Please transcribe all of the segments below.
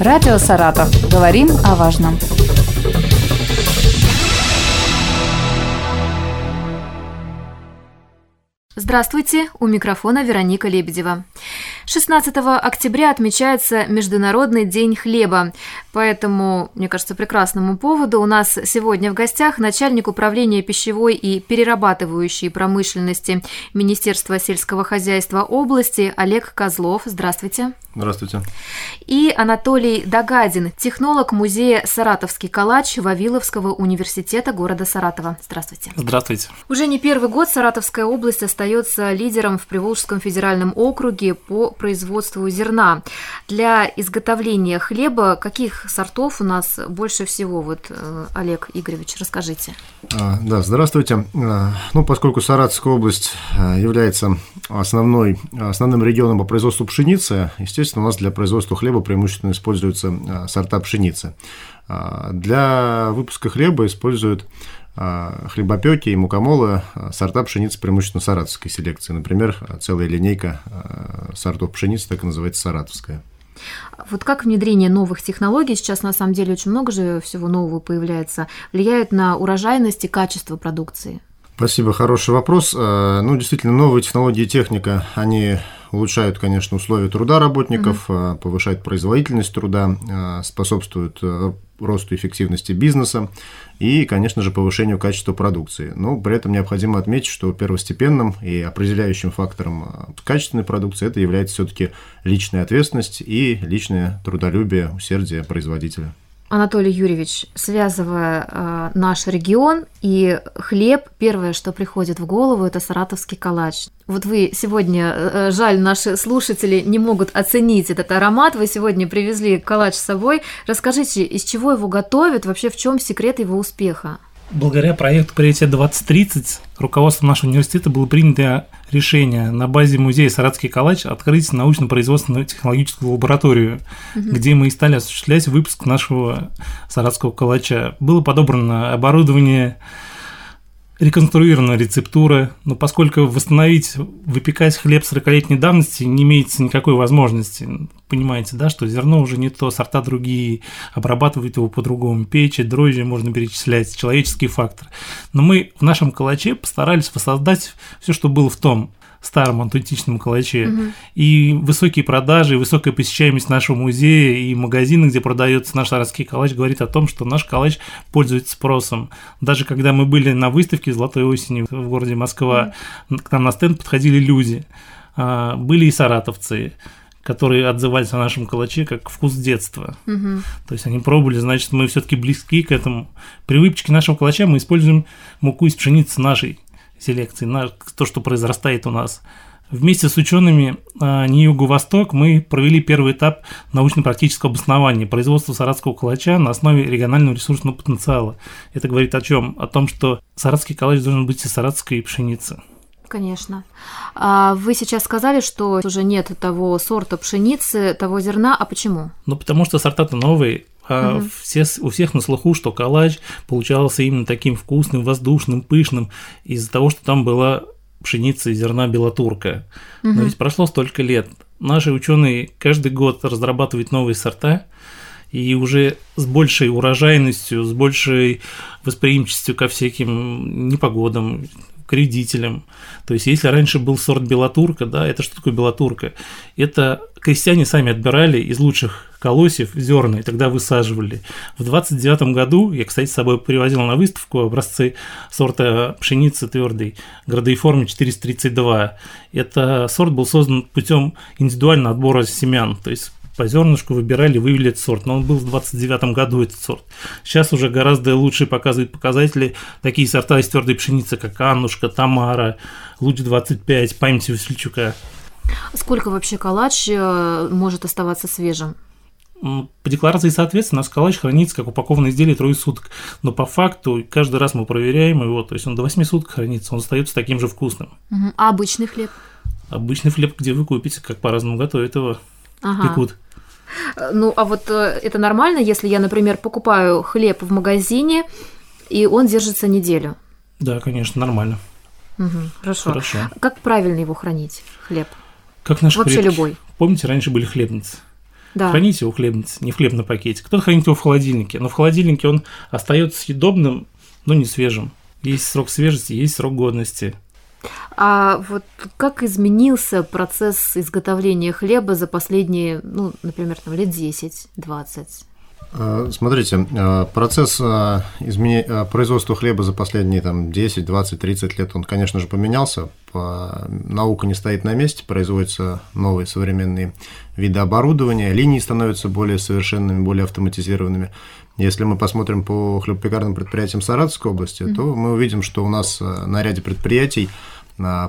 Радио «Саратов». Говорим о важном. Здравствуйте, у микрофона Вероника Лебедева. 16 октября отмечается Международный день хлеба. Поэтому, мне кажется, прекрасному поводу у нас сегодня в гостях начальник управления пищевой и перерабатывающей промышленности Министерства сельского хозяйства области Олег Козлов. Здравствуйте. Здравствуйте. И Анатолий Дагадин, технолог музея «Саратовский калач» Вавиловского университета города Саратова. Здравствуйте. Здравствуйте. Уже не первый год Саратовская область остается лидером в Приволжском федеральном округе по производству зерна. Для изготовления хлеба каких сортов у нас больше всего? Вот, э, Олег Игоревич, расскажите. А, да, здравствуйте. А, ну, поскольку Саратовская область а, является основной, основным регионом по производству пшеницы, естественно, у нас для производства хлеба преимущественно используются сорта пшеницы. Для выпуска хлеба используют хлебопеки и мукомолы сорта пшеницы преимущественно саратовской селекции. Например, целая линейка сортов пшеницы так и называется саратовская. Вот как внедрение новых технологий, сейчас на самом деле очень много же всего нового появляется, влияет на урожайность и качество продукции? Спасибо, хороший вопрос. Э, ну, действительно, новые технологии и техника, они улучшают, конечно, условия труда работников, угу. повышают производительность труда, э, способствуют росту эффективности бизнеса и, конечно же, повышению качества продукции. Но при этом необходимо отметить, что первостепенным и определяющим фактором качественной продукции это является все-таки личная ответственность и личное трудолюбие, усердие производителя. Анатолий Юрьевич, связывая э, наш регион и хлеб, первое, что приходит в голову, это саратовский калач. Вот вы сегодня, э, жаль, наши слушатели не могут оценить этот аромат. Вы сегодня привезли калач с собой. Расскажите, из чего его готовят, вообще в чем секрет его успеха? Благодаря проекту «Приоритет 2030» руководством нашего университета было принято решение на базе музея «Саратский калач» открыть научно-производственную технологическую лабораторию, угу. где мы и стали осуществлять выпуск нашего саратского калача. Было подобрано оборудование, реконструирована рецептура, но поскольку восстановить, выпекать хлеб 40-летней давности не имеется никакой возможности. Понимаете, да, что зерно уже не то, сорта другие, обрабатывать его по-другому, печи, дрожжи можно перечислять, человеческий фактор. Но мы в нашем калаче постарались воссоздать все, что было в том старом антуитичном калаче. Угу. И высокие продажи, и высокая посещаемость нашего музея и магазина, где продается наш саратский калач, говорит о том, что наш калач пользуется спросом. Даже когда мы были на выставке «Золотой осени» в городе Москва, угу. к нам на стенд подходили люди. А, были и саратовцы которые отзывались о нашем калаче как вкус детства. Угу. То есть они пробовали, значит, мы все-таки близки к этому. При выпечке нашего калача мы используем муку из пшеницы нашей селекции, на то, что произрастает у нас. Вместе с учеными а, НИИ Юго-Восток мы провели первый этап научно-практического обоснования производства саратского калача на основе регионального ресурсного потенциала. Это говорит о чем? О том, что саратский калач должен быть из саратской пшеницы. Конечно. А вы сейчас сказали, что уже нет того сорта пшеницы, того зерна, а почему? Ну, потому что сорта-то новые, а угу. все, у всех на слуху, что калач получался именно таким вкусным, воздушным, пышным из-за того, что там была пшеница и зерна белотурка. Угу. Но ведь прошло столько лет. Наши ученые каждый год разрабатывают новые сорта, и уже с большей урожайностью, с большей восприимчивостью ко всяким непогодам, к вредителям. То есть, если раньше был сорт белотурка, да, это что такое белотурка? Это крестьяне сами отбирали из лучших колосьев зерна и тогда высаживали. В 29 году я, кстати, с собой привозил на выставку образцы сорта пшеницы твердой градоиформе 432. Это сорт был создан путем индивидуального отбора семян, то есть по зернышку выбирали, вывели этот сорт. Но он был в 29 году этот сорт. Сейчас уже гораздо лучше показывают показатели такие сорта из твердой пшеницы, как Аннушка, Тамара, Луч 25, памяти Васильчука. Сколько вообще калач э, может оставаться свежим? По декларации соответственно, наш калач хранится как упакованное изделие трое суток. Но по факту каждый раз мы проверяем его, то есть он до 8 суток хранится, он остается таким же вкусным. А обычный хлеб? Обычный хлеб, где вы купите, как по-разному готовят его, ага. пекут. Ну, а вот э, это нормально, если я, например, покупаю хлеб в магазине, и он держится неделю? Да, конечно, нормально. Угу, хорошо. хорошо. Как правильно его хранить, хлеб? Как наш Вообще предки. любой. Помните, раньше были хлебницы? Да. Храните его в хлебнице, не в хлебном пакете. Кто-то хранит его в холодильнике, но в холодильнике он остается съедобным, но не свежим. Есть срок свежести, есть срок годности. А вот как изменился процесс изготовления хлеба за последние, ну, например, там, лет 10-20? А, смотрите, а, процесс изменения, производства хлеба за последние там, 10, 20, 30 лет, он, конечно же, поменялся. Наука не стоит на месте, производятся новые современные виды оборудования, линии становятся более совершенными, более автоматизированными. Если мы посмотрим по хлебопекарным предприятиям Саратовской области, mm-hmm. то мы увидим, что у нас на ряде предприятий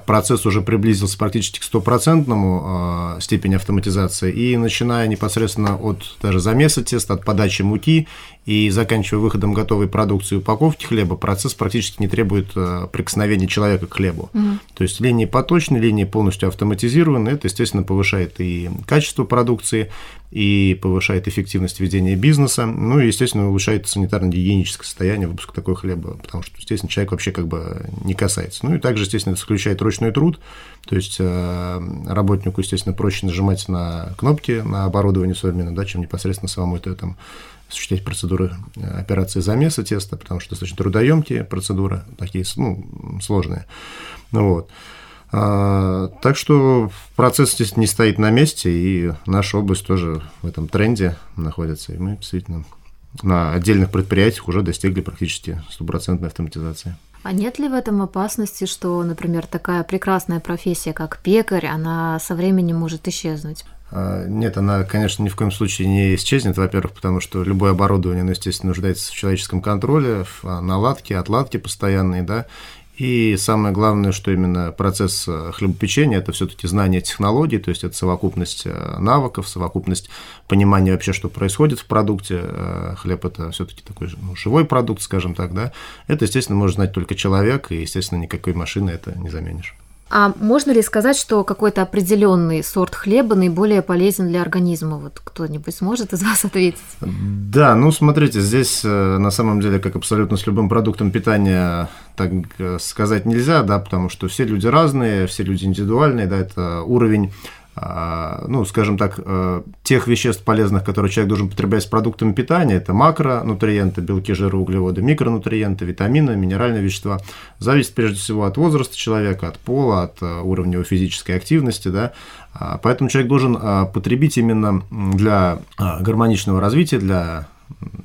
процесс уже приблизился практически к стопроцентному а, степени автоматизации, и начиная непосредственно от даже замеса теста, от подачи муки и заканчивая выходом готовой продукции упаковки хлеба, процесс практически не требует а, прикосновения человека к хлебу. Угу. То есть линии поточны, линии полностью автоматизированы, это, естественно, повышает и качество продукции, и повышает эффективность ведения бизнеса, ну и, естественно, улучшает санитарно-гигиеническое состояние выпуска такого хлеба, потому что, естественно, человек вообще как бы не касается. Ну и также, естественно, это исключает ручной труд, то есть э, работнику, естественно, проще нажимать на кнопки на оборудование современное, да, чем непосредственно самому это там осуществлять процедуры э, операции замеса теста, потому что достаточно трудоемкие процедуры, такие ну, сложные. Ну, вот. А, так что процесс здесь не стоит на месте, и наша область тоже в этом тренде находится. И мы действительно на отдельных предприятиях уже достигли практически стопроцентной автоматизации. А нет ли в этом опасности, что, например, такая прекрасная профессия, как пекарь, она со временем может исчезнуть? А, нет, она, конечно, ни в коем случае не исчезнет, во-первых, потому что любое оборудование, ну, естественно, нуждается в человеческом контроле, в наладке, отладке постоянной, да, и самое главное, что именно процесс э, хлебопечения – это все-таки знание технологий, то есть это совокупность э, навыков, совокупность понимания вообще, что происходит в продукте. Э, хлеб – это все-таки такой ну, живой продукт, скажем так, да. Это, естественно, может знать только человек, и, естественно, никакой машины это не заменишь. А можно ли сказать, что какой-то определенный сорт хлеба наиболее полезен для организма? Вот кто-нибудь сможет из вас ответить? Да, ну смотрите, здесь э, на самом деле, как абсолютно с любым продуктом питания, так э, сказать нельзя, да, потому что все люди разные, все люди индивидуальные, да, это уровень ну, скажем так, э, тех веществ полезных, которые человек должен потреблять с продуктами питания, это макронутриенты, белки, жиры, углеводы, микронутриенты, витамины, минеральные вещества, зависит прежде всего от возраста человека, от пола, от э, уровня его физической активности, да, а, поэтому человек должен а, потребить именно для гармоничного развития, для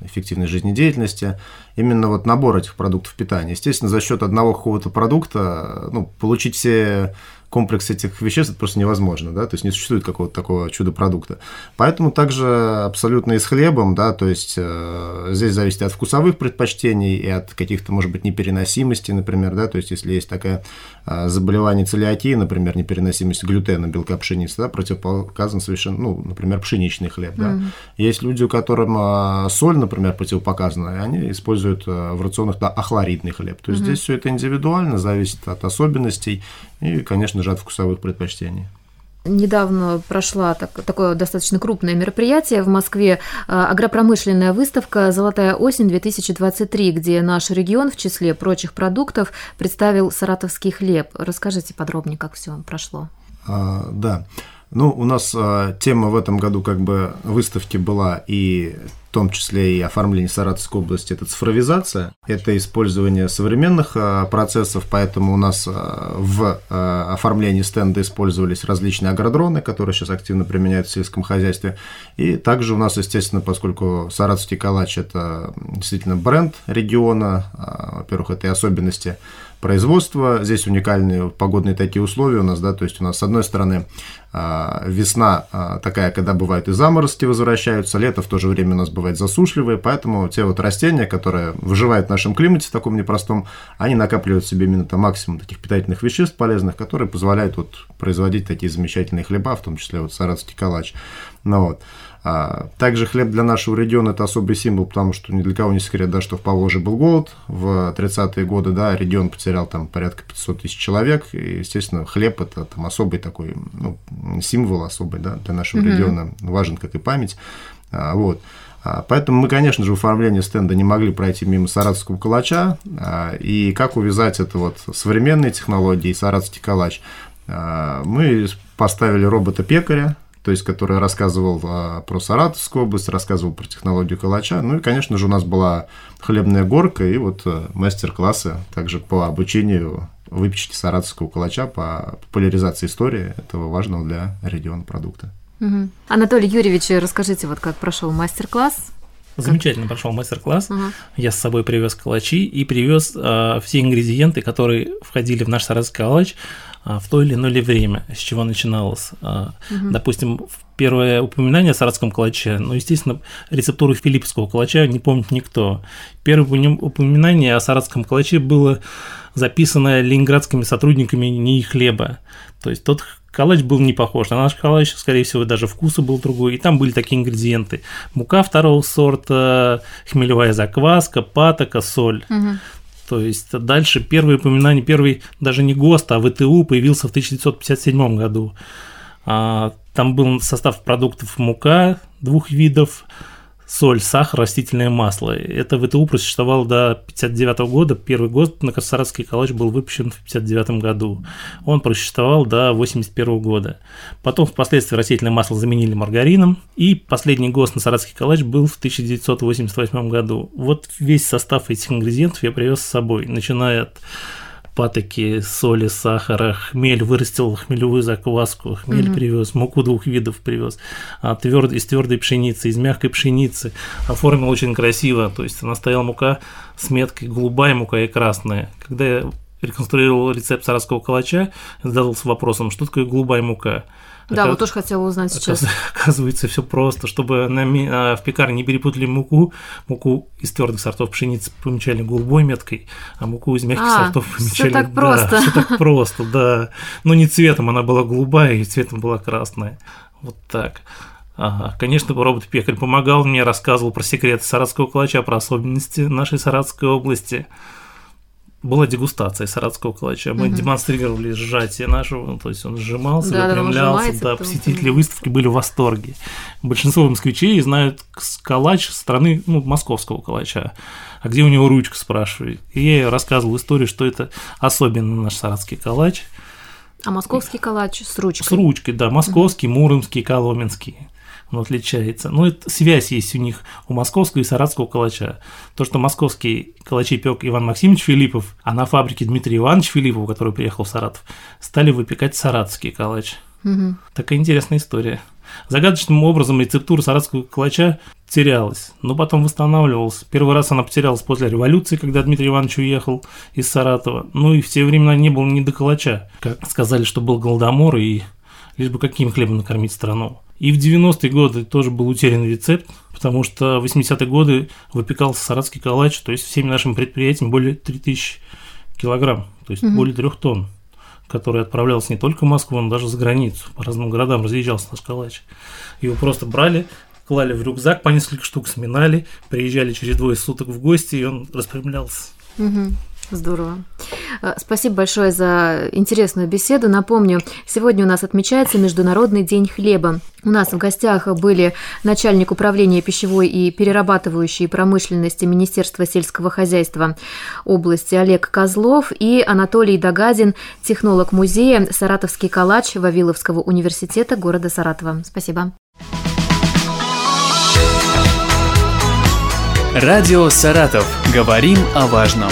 эффективной жизнедеятельности, именно вот набор этих продуктов питания. Естественно, за счет одного какого-то продукта ну, получить все комплекс этих веществ это просто невозможно, да, то есть не существует какого-то такого чудо-продукта. Поэтому также абсолютно и с хлебом, да, то есть э, здесь зависит от вкусовых предпочтений и от каких-то, может быть, непереносимостей, например, да, то есть если есть такое э, заболевание целиакии, например, непереносимость глютена, белка пшеницы, да, противопоказан совершенно, ну, например, пшеничный хлеб, да. Mm-hmm. Есть люди, у которых э, соль, например, противопоказана, и они используют э, в рационах да, ахлоридный хлеб. То есть mm-hmm. здесь все это индивидуально, зависит от особенностей и, конечно же, от вкусовых предпочтений. Недавно прошла так, такое достаточно крупное мероприятие в Москве, э, агропромышленная выставка «Золотая осень-2023», где наш регион в числе прочих продуктов представил саратовский хлеб. Расскажите подробнее, как все прошло. А, да. Ну, у нас а, тема в этом году как бы выставки была и в том числе и оформление Саратовской области, это цифровизация, это использование современных а, процессов, поэтому у нас а, в а, оформлении стенда использовались различные агродроны, которые сейчас активно применяют в сельском хозяйстве, и также у нас, естественно, поскольку Саратовский калач – это действительно бренд региона, во-первых, это и особенности производства. Здесь уникальные погодные такие условия у нас, да, то есть у нас с одной стороны а, весна а, такая, когда бывают и заморозки возвращаются, лето в то же время у нас бывает засушливое, поэтому те вот растения, которые выживают в нашем климате в таком непростом, они накапливают в себе именно там максимум таких питательных веществ полезных, которые позволяют вот производить такие замечательные хлеба, в том числе вот саратовский калач. Ну вот. А, также хлеб для нашего региона – это особый символ, потому что ни для кого не секрет, да, что в Поволжье был голод в 30-е годы, да, регион потерял там порядка 500 тысяч человек, и, естественно, хлеб – это там особый такой, ну, символ особый, да, для нашего mm-hmm. региона, важен как и память, а, вот. А, поэтому мы, конечно же, в оформлении стенда не могли пройти мимо саратовского калача. И как увязать это вот современные технологии и саратовский калач? Мы поставили робота-пекаря, то есть который рассказывал а, про Саратовскую область, рассказывал про технологию калача. Ну и, конечно же, у нас была хлебная горка и вот а, мастер-классы также по обучению выпечки саратовского калача, по популяризации истории этого важного для региона продукта. Угу. Анатолий Юрьевич, расскажите, вот как прошел мастер-класс Замечательно прошел мастер-класс. Угу. Я с собой привез калачи и привез э, все ингредиенты, которые входили в наш саратовский калач э, в то или иное время, с чего начиналось. Э, угу. Допустим, первое упоминание о саратском калаче, ну, естественно, рецептуру филипповского калача не помнит никто. Первое упоминание о саратском калаче было записано ленинградскими сотрудниками НИИ хлеба. То есть тот Калач был не похож на наш калач, скорее всего, даже вкусы был другой. И там были такие ингредиенты. Мука второго сорта, хмелевая закваска, патока, соль. Угу. То есть дальше первые упоминания, первый даже не ГОСТ, а ВТУ появился в 1957 году. А, там был состав продуктов мука двух видов, соль, сахар, растительное масло. Это ВТУ просуществовало до 1959 года. Первый год на Саратовский калач был выпущен в 1959 году. Он просуществовал до 1981 года. Потом впоследствии растительное масло заменили маргарином. И последний ГОСТ на Саратовский калач был в 1988 году. Вот весь состав этих ингредиентов я привез с собой, начиная от патоки, соли, сахара, хмель, вырастил хмелевую закваску, хмель mm-hmm. привез, муку двух видов привез, а тверд, из твердой пшеницы, из мягкой пшеницы. Оформил очень красиво, то есть она стояла мука с меткой голубая мука и красная. Когда я реконструировал рецепт саратского калача, задался вопросом, что такое голубая мука. Да, Оказ... вот тоже хотела узнать сейчас. Оказывается, все просто. Чтобы на, а, в пекарне не перепутали муку, муку из твердых сортов пшеницы помечали голубой меткой, а муку из мягких а, сортов помечали... Все так да, просто. Все так просто, да. Но не цветом, она была голубая, и цветом была красная. Вот так. Ага. Конечно, робот-пекарь помогал мне, рассказывал про секреты саратского калача, про особенности нашей Саратской области была дегустация саратского калача. Мы угу. демонстрировали сжатие нашего, то есть он сжимался, да, выпрямлялся. Да, посетители выставки были в восторге. Большинство москвичей знают калач страны, ну, московского калача. А где у него ручка, спрашивают. И я рассказывал историю, что это особенно наш саратский калач. А московский калач с ручкой? С ручкой, да. Московский, угу. муромский, коломенский он отличается. Но это связь есть у них у московского и саратского калача. То, что московский калачи пек Иван Максимович Филиппов, а на фабрике Дмитрий Иванович Филиппов, который приехал в Саратов, стали выпекать саратовский калач. Угу. Такая интересная история. Загадочным образом рецептура саратского калача терялась, но потом восстанавливалась. Первый раз она потерялась после революции, когда Дмитрий Иванович уехал из Саратова. Ну и в те времена не было ни до калача. Как сказали, что был голодомор, и лишь бы каким хлебом накормить страну. И в 90-е годы тоже был утерян рецепт, потому что в 80-е годы выпекался саратский калач, то есть всеми нашими предприятиями более 3000 килограмм, то есть угу. более 3 тонн, который отправлялся не только в Москву, но даже за границу, по разным городам разъезжался наш калач. Его просто брали, клали в рюкзак по несколько штук, сминали, приезжали через двое суток в гости, и он распрямлялся. Угу. Здорово. Э, спасибо большое за интересную беседу. Напомню, сегодня у нас отмечается Международный день хлеба. У нас в гостях были начальник управления пищевой и перерабатывающей промышленности Министерства сельского хозяйства области Олег Козлов и Анатолий Дагадин, технолог музея «Саратовский калач» Вавиловского университета города Саратова. Спасибо. Радио «Саратов». Говорим о важном.